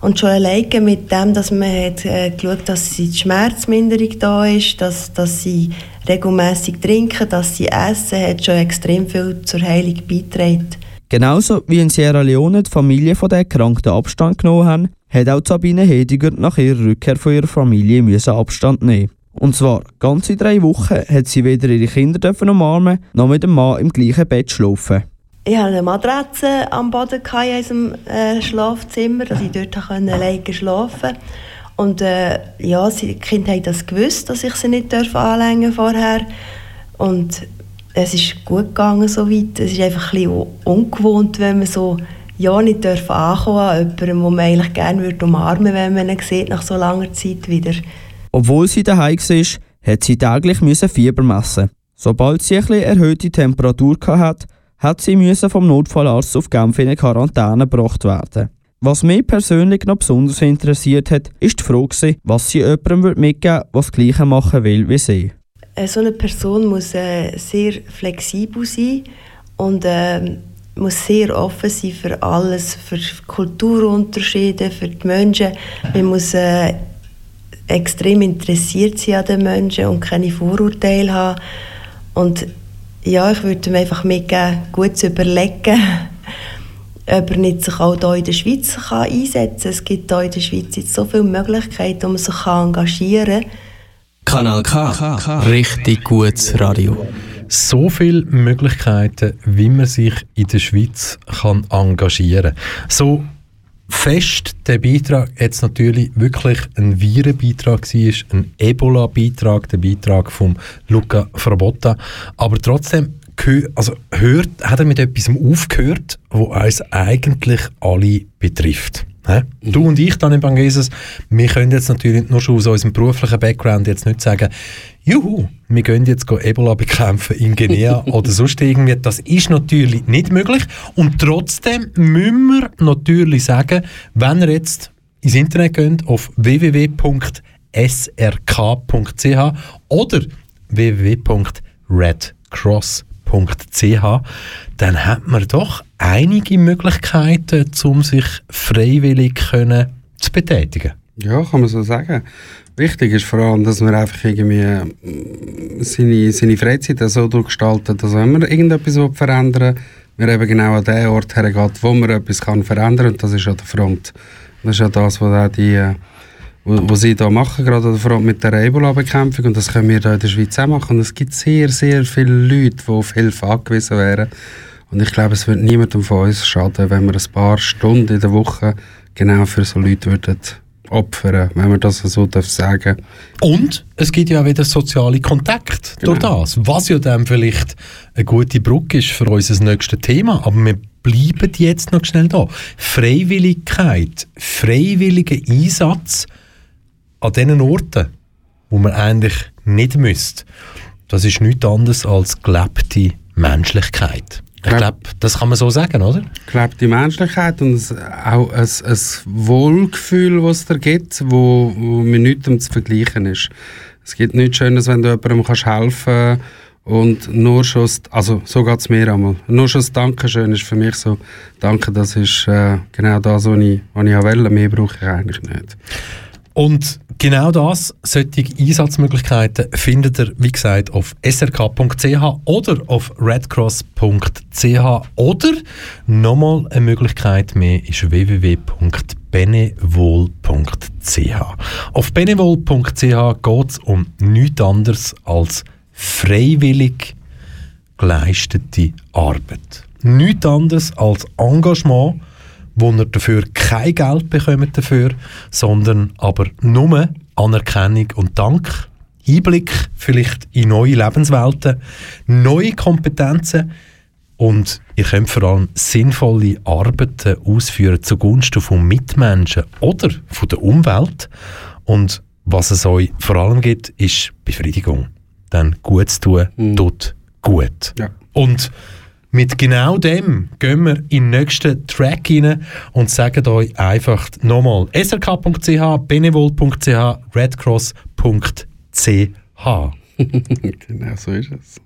Und schon alleine mit dem, dass man hat, äh, geschaut dass die Schmerzminderung da ist, dass, dass sie regelmäßig trinken, dass sie essen, hat schon extrem viel zur Heilung beigetragen. Genauso wie in Sierra Leone die Familie von der Erkrankten Abstand genommen haben, hat auch Sabine Hediger nach ihrer Rückkehr von ihrer Familie müssen Abstand nehmen. Und zwar ganze drei Wochen hat sie weder ihre Kinder umarmen noch mit dem Mann im gleichen Bett schlafen. Ich hatte eine Matratze am Boden in unserem äh, Schlafzimmer, dass ich dort alleine schlafen konnte. Und äh, ja, die Kinder haben das gewusst, dass ich sie nicht anlängen vorher. Und es ist gut gegangen so weit. Es ist einfach ein bisschen ungewohnt, wenn man so ja nicht darf ankommen an jemanden, den man eigentlich gerne würde umarmen würde, wenn man ihn sieht, nach so langer Zeit wieder. Obwohl sie daheim war, hat sie täglich Fieber messen. Sobald sie eine erhöhte Temperatur hatte, hat sie vom Notfallarzt auf Genf in Quarantäne gebracht werden. Was mich persönlich noch besonders interessiert hat, ist die Frage, was sie jemandem mitgeben würde, was das Gleiche machen will wie sie. Äh, so eine Person muss äh, sehr flexibel sein und äh, muss sehr offen sein für alles, für Kulturunterschiede, für die Menschen. Man muss äh, extrem interessiert sein an den Menschen und keine Vorurteile haben. Und ja, ich würde mir einfach mitgeben, gut zu überlegen, ob er nicht sich auch hier in der Schweiz kann einsetzen kann. Es gibt hier in der Schweiz jetzt so viele Möglichkeiten, wo man sich kann engagieren kann. Kanal K. Richtig gutes Radio. So viele Möglichkeiten, wie man sich in der Schweiz kann engagieren kann. So fest der Beitrag jetzt natürlich wirklich ein Virenbeitrag war, ein Ebola-Beitrag, der Beitrag von Luca Frabotta. Aber trotzdem also hört, hat er mit etwas aufgehört, wo uns eigentlich alle betrifft. Mhm. Du und ich, Daniel Bangeses, wir können jetzt natürlich nur schon aus unserem beruflichen Background jetzt nicht sagen, juhu, wir gehen jetzt Ebola bekämpfen in Guinea oder sonst irgendwie. Das ist natürlich nicht möglich. Und trotzdem müssen wir natürlich sagen, wenn ihr jetzt ins Internet geht, auf www.srk.ch oder www.redcross.ch, dann hat man doch einige Möglichkeiten, um sich freiwillig können zu betätigen. Ja, kann man so sagen. Wichtig ist vor allem, dass man einfach irgendwie mm, seine, seine Freizeit so durchgestaltet, dass wenn man irgendetwas verändern will, man eben genau an den Ort hergeht, wo man etwas kann verändern kann, und das ist an der Front. Das ist ja das, was auch die, äh, was sie da machen, gerade der Front mit der Ebola-Bekämpfung, und das können wir hier in der Schweiz auch machen. Und es gibt sehr, sehr viele Leute, die auf Hilfe angewiesen wären. Und ich glaube, es wird niemandem von uns schaden, wenn wir ein paar Stunden in der Woche genau für so Leute würden opfern, wenn man das so darf sagen Und es gibt ja auch wieder soziale Kontakte genau. durch das, was ja dann vielleicht eine gute Brücke ist für unser nächstes Thema. Aber wir bleiben jetzt noch schnell da. Freiwilligkeit, freiwilliger Einsatz an diesen Orten, wo man eigentlich nicht müsste, das ist nichts anderes als gelebte Menschlichkeit. Ich glaube, das kann man so sagen, oder? Ich glaube, die Menschlichkeit und auch ein, ein Wohlgefühl, das es da gibt, wo, wo mit nichts zu vergleichen ist. Es gibt nichts Schönes, wenn du jemandem kannst helfen kannst und nur schon, also so geht es mir einmal, nur schon das Dankeschön ist für mich so, danke, das ist äh, genau das, was ich, was ich wollte, mehr brauche ich eigentlich nicht. Und genau das, solche Einsatzmöglichkeiten findet ihr, wie gesagt, auf srk.ch oder auf redcross.ch oder nochmal eine Möglichkeit mehr ist www.benevol.ch. Auf benevol.ch geht es um nichts anderes als freiwillig geleistete Arbeit. Nichts anderes als Engagement, wo er dafür kein Geld bekommt dafür, sondern aber nur Anerkennung und Dank, Einblick vielleicht in neue Lebenswelten, neue Kompetenzen und ihr könnt vor allem sinnvolle Arbeiten ausführen zugunsten von Mitmenschen oder von der Umwelt und was es euch vor allem gibt, ist Befriedigung. Denn gut zu tun mhm. tut gut. Ja. Und mit genau dem gehen wir in den nächsten Track rein und sagen euch einfach nochmal srk.ch, benevol.ch, redcross.ch. genau so ist es.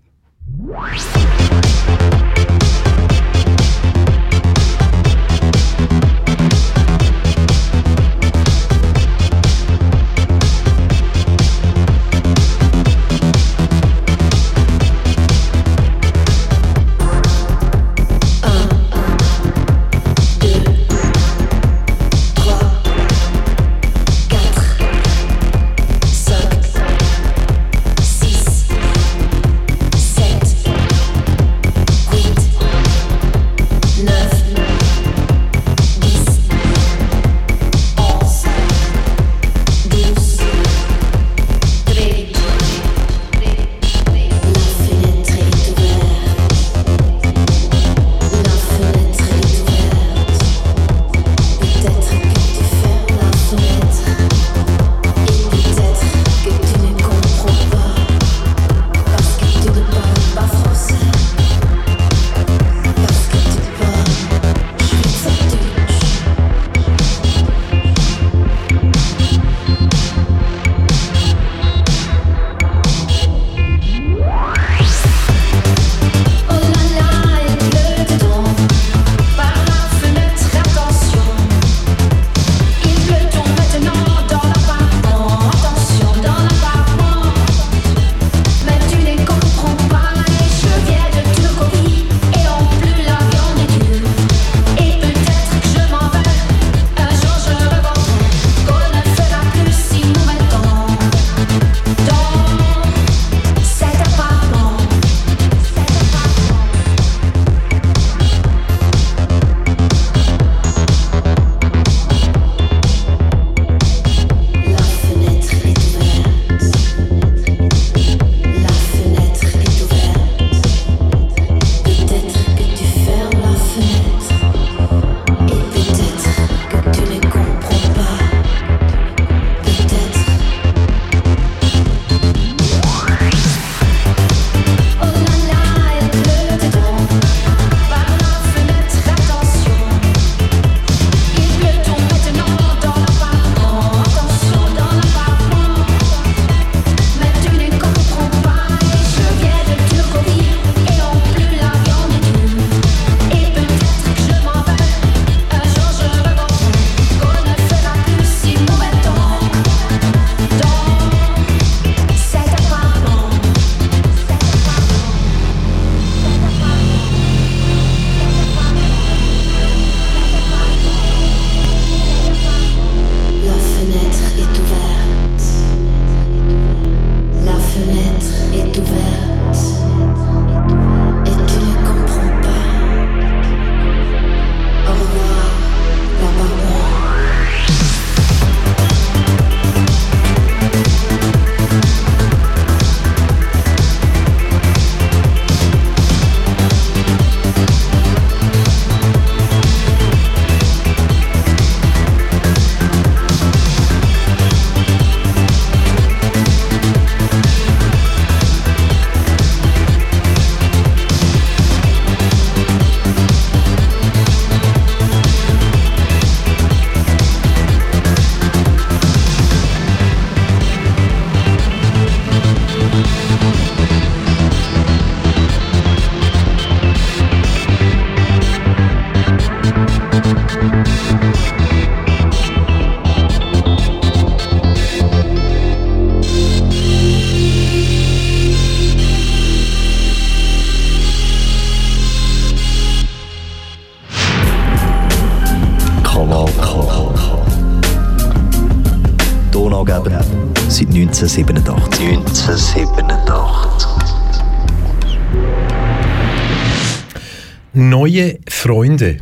Neue Freunde.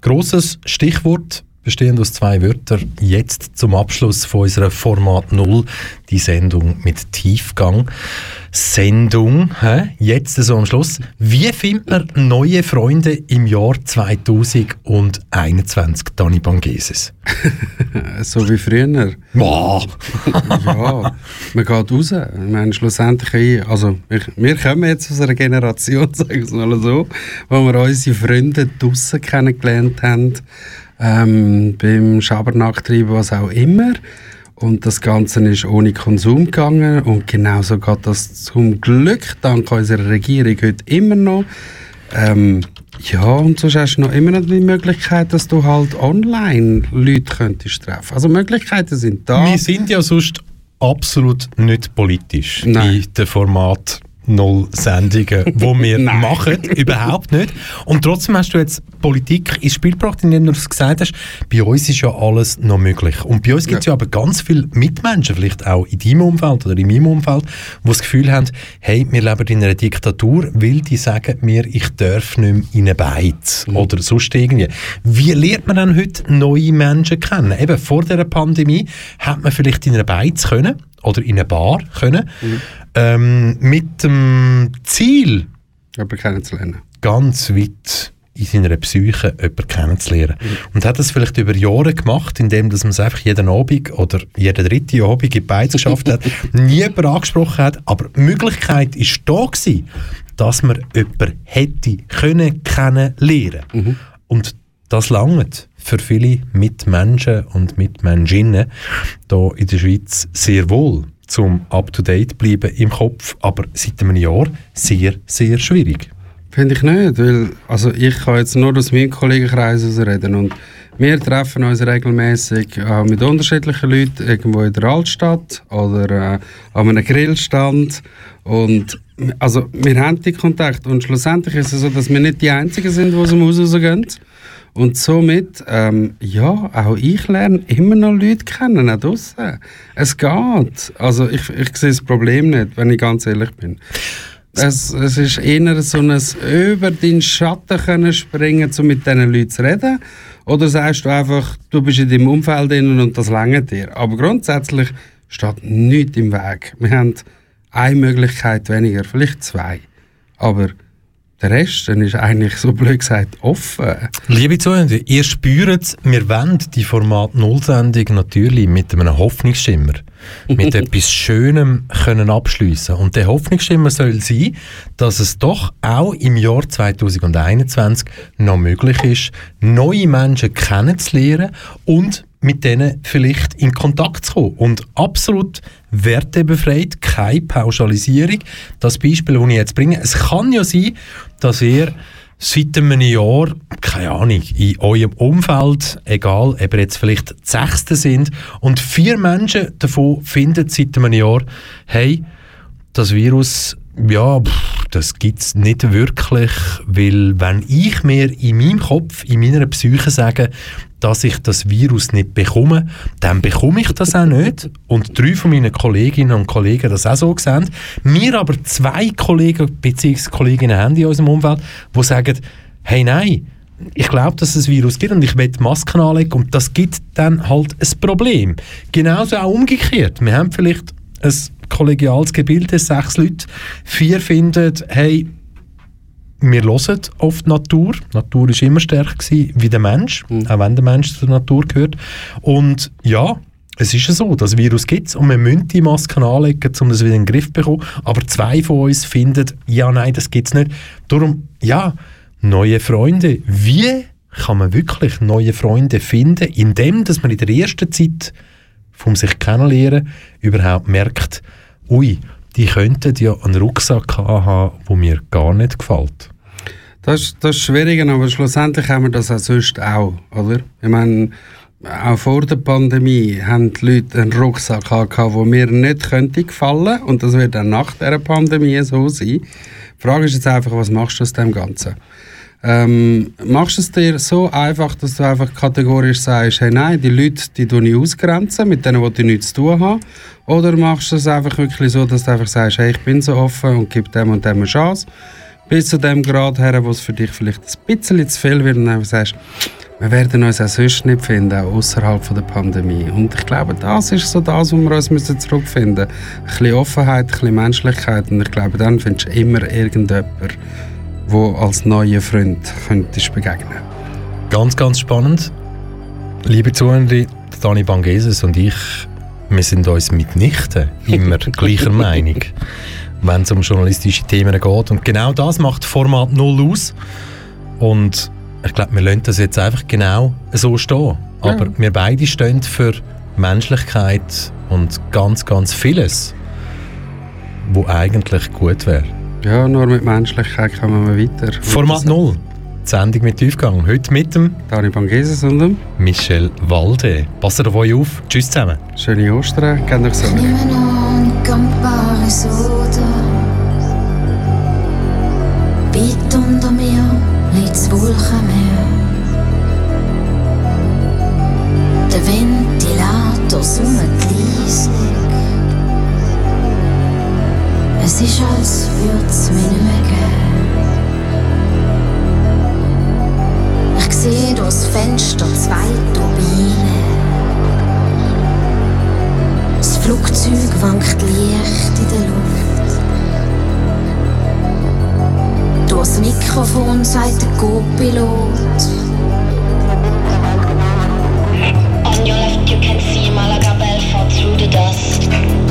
Grosses Stichwort bestehend aus zwei Wörtern. Jetzt zum Abschluss von unserer Format Null, die Sendung mit Tiefgang. Sendung, hä? jetzt so am Schluss. Wie findet man neue Freunde im Jahr 2021, Dani Bangeses? so wie früher. Wow. ja, man geht raus. Ich meine, schlussendlich, also wir, wir kommen jetzt aus einer Generation, sagen wir es mal so, wo wir unsere Freunde draussen kennengelernt haben, ähm, beim Schabernack was auch immer. Und das Ganze ist ohne Konsum gegangen. Und genauso geht das zum Glück dank unserer Regierung heute immer noch. Ähm, ja, und sonst hast du noch immer noch die Möglichkeit, dass du halt online Leute könntest treffen. Also Möglichkeiten sind da. Wir sind ja sonst absolut nicht politisch Nein. in dem Format null Sendungen, die wir machen, überhaupt nicht. Und trotzdem hast du jetzt Politik ins Spiel gebracht, indem du es gesagt hast, bei uns ist ja alles noch möglich. Und bei uns gibt es ja. ja. aber ganz viele Mitmenschen, vielleicht auch in deinem Umfeld oder in meinem Umfeld, die das Gefühl haben, hey, wir leben in einer Diktatur, weil die sagen mir, ich darf nicht mehr in eine Beiz mhm. oder sonst irgendwie. Wie lernt man dann heute neue Menschen kennen? Eben vor der Pandemie hat man vielleicht in einer Beiz können oder in eine Bar können, mhm. ähm, mit dem Ziel, jemanden kennenzulernen. Ganz weit in seiner Psyche jemanden kennenzulernen. Mhm. Und hat das vielleicht über Jahre gemacht, indem dass man es einfach jeden Abend oder jeden dritten Abend in Beiz geschafft hat, nie jemanden angesprochen hat, aber die Möglichkeit war da gewesen, dass man jemanden hätte können kennenlernen. Mhm. Und das langt für viele Mitmenschen und Mitmenschinnen hier in der Schweiz sehr wohl, zum up-to-date bleiben im Kopf, aber seit einem Jahr sehr, sehr schwierig. Finde ich nicht, weil also ich kann jetzt nur aus meinem Kollegenkreis reden und wir treffen uns regelmäßig äh, mit unterschiedlichen Leuten irgendwo in der Altstadt oder äh, an einem Grillstand und also wir haben die Kontakt und schlussendlich ist es so, dass wir nicht die Einzigen sind, die aus dem Haus rausgehen. Und somit, ähm, ja, auch ich lerne immer noch Leute kennen, auch draussen. Es geht. Also ich, ich sehe das Problem nicht, wenn ich ganz ehrlich bin. Es, es ist eher so ein über deinen Schatten können springen, um mit diesen Leuten zu reden. Oder sagst du einfach, du bist in deinem Umfeld und das lange dir. Aber grundsätzlich steht nichts im Weg. Wir haben eine Möglichkeit weniger, vielleicht zwei. Aber der Rest dann ist eigentlich so blöd gesagt offen. Liebe Zuhörer, ihr spürt wir wollen die Format Null-Sendung natürlich mit einem Hoffnungsschimmer, mit etwas Schönem können abschliessen. Und der Hoffnungsschimmer soll sein, dass es doch auch im Jahr 2021 noch möglich ist, neue Menschen kennenzulernen und mit denen vielleicht in Kontakt zu kommen. Und absolut wertebefreit, keine Pauschalisierung. Das Beispiel, das ich jetzt bringe, es kann ja sein, dass ihr seit einem Jahr, keine Ahnung, in eurem Umfeld, egal, ob ihr jetzt vielleicht die Sechste sind, und vier Menschen davon finden seit einem Jahr, hey, das Virus, ja, pff, das gibt es nicht wirklich, weil wenn ich mir in meinem Kopf, in meiner Psyche sage, dass ich das Virus nicht bekomme, dann bekomme ich das auch nicht. Und drei von meinen Kolleginnen und Kollegen das auch so sehen. Wir aber zwei Kollegen bzw. Kolleginnen haben in unserem Umfeld, die sagen, hey nein, ich glaube, dass es ein Virus gibt und ich will Masken anlegen und das gibt dann halt ein Problem. Genauso auch umgekehrt. Wir haben vielleicht ein kollegiales Gebilde, sechs Leute, vier finden, hey, wir hören auf die Natur. Natur war immer stärker wie der Mensch, mhm. auch wenn der Mensch zur Natur gehört. Und ja, es ist ja so, das Virus gibt es und wir müssen die Masken anlegen, um das wieder in den Griff zu bekommen. Aber zwei von uns finden, ja, nein, das gibt es nicht. Darum, ja, neue Freunde. Wie kann man wirklich neue Freunde finden, indem dass man in der ersten Zeit vom sich kennenlernen überhaupt merkt, ui, die könnten ja einen Rucksack haben, der mir gar nicht gefällt. Das, ist, das ist schwierig, aber schlussendlich haben wir das auch sonst auch, oder? Ich meine, auch vor der Pandemie haben die Leute einen Rucksack gehabt, der mir nicht könnte und das wird dann nach der Pandemie so sein. Die Frage ist jetzt einfach, was machst du aus dem Ganzen? Ähm, machst du es dir so einfach, dass du einfach kategorisch sagst, hey nein, die Leute, die du nicht ausgrenzen, mit denen, die nichts zu tun haben? Oder machst du es einfach wirklich so, dass du einfach sagst, hey, ich bin so offen und gebe dem und dem eine Chance? Bis zu dem Grad her, wo es für dich vielleicht ein bisschen zu viel wird und einfach sagst, wir werden uns auch sonst nicht finden, außerhalb der Pandemie. Und ich glaube, das ist so das, wo wir uns müssen zurückfinden müssen. Ein bisschen Offenheit, ein bisschen Menschlichkeit und ich glaube, dann findest du immer irgendjemanden, wo als neuer Freund könntest begegnen. Ganz, ganz spannend. Liebe Zuhörer, Dani Bangeses und ich, wir sind uns mitnichten immer gleicher Meinung, wenn es um journalistische Themen geht. Und genau das macht Format Null aus. Und ich glaube, wir lassen das jetzt einfach genau so stehen. Aber ja. wir beide stehen für Menschlichkeit und ganz, ganz vieles, wo eigentlich gut wäre. Ja, nur mit Menschlichkeit kommen wir weiter. Format 0. Die Sendung mit Tiefgang. Heute mit dem Dani Bangeses und dem Michel Walde. Passt auf euch auf. Tschüss zusammen. Schöne Ostern. Geht euch so. Weit unter mir liegt das Wolkenmeer. Der Ventilator summt leislich. Es ist, als würde es mich nicht mehr geben. Ich sehe durchs Fenster zwei Turbinen. Das Flugzeug wankt leicht in der Luft. Durchs Mikrofon sagt der Co-Pilot. On your left you can see Malaga Belfort through the dust.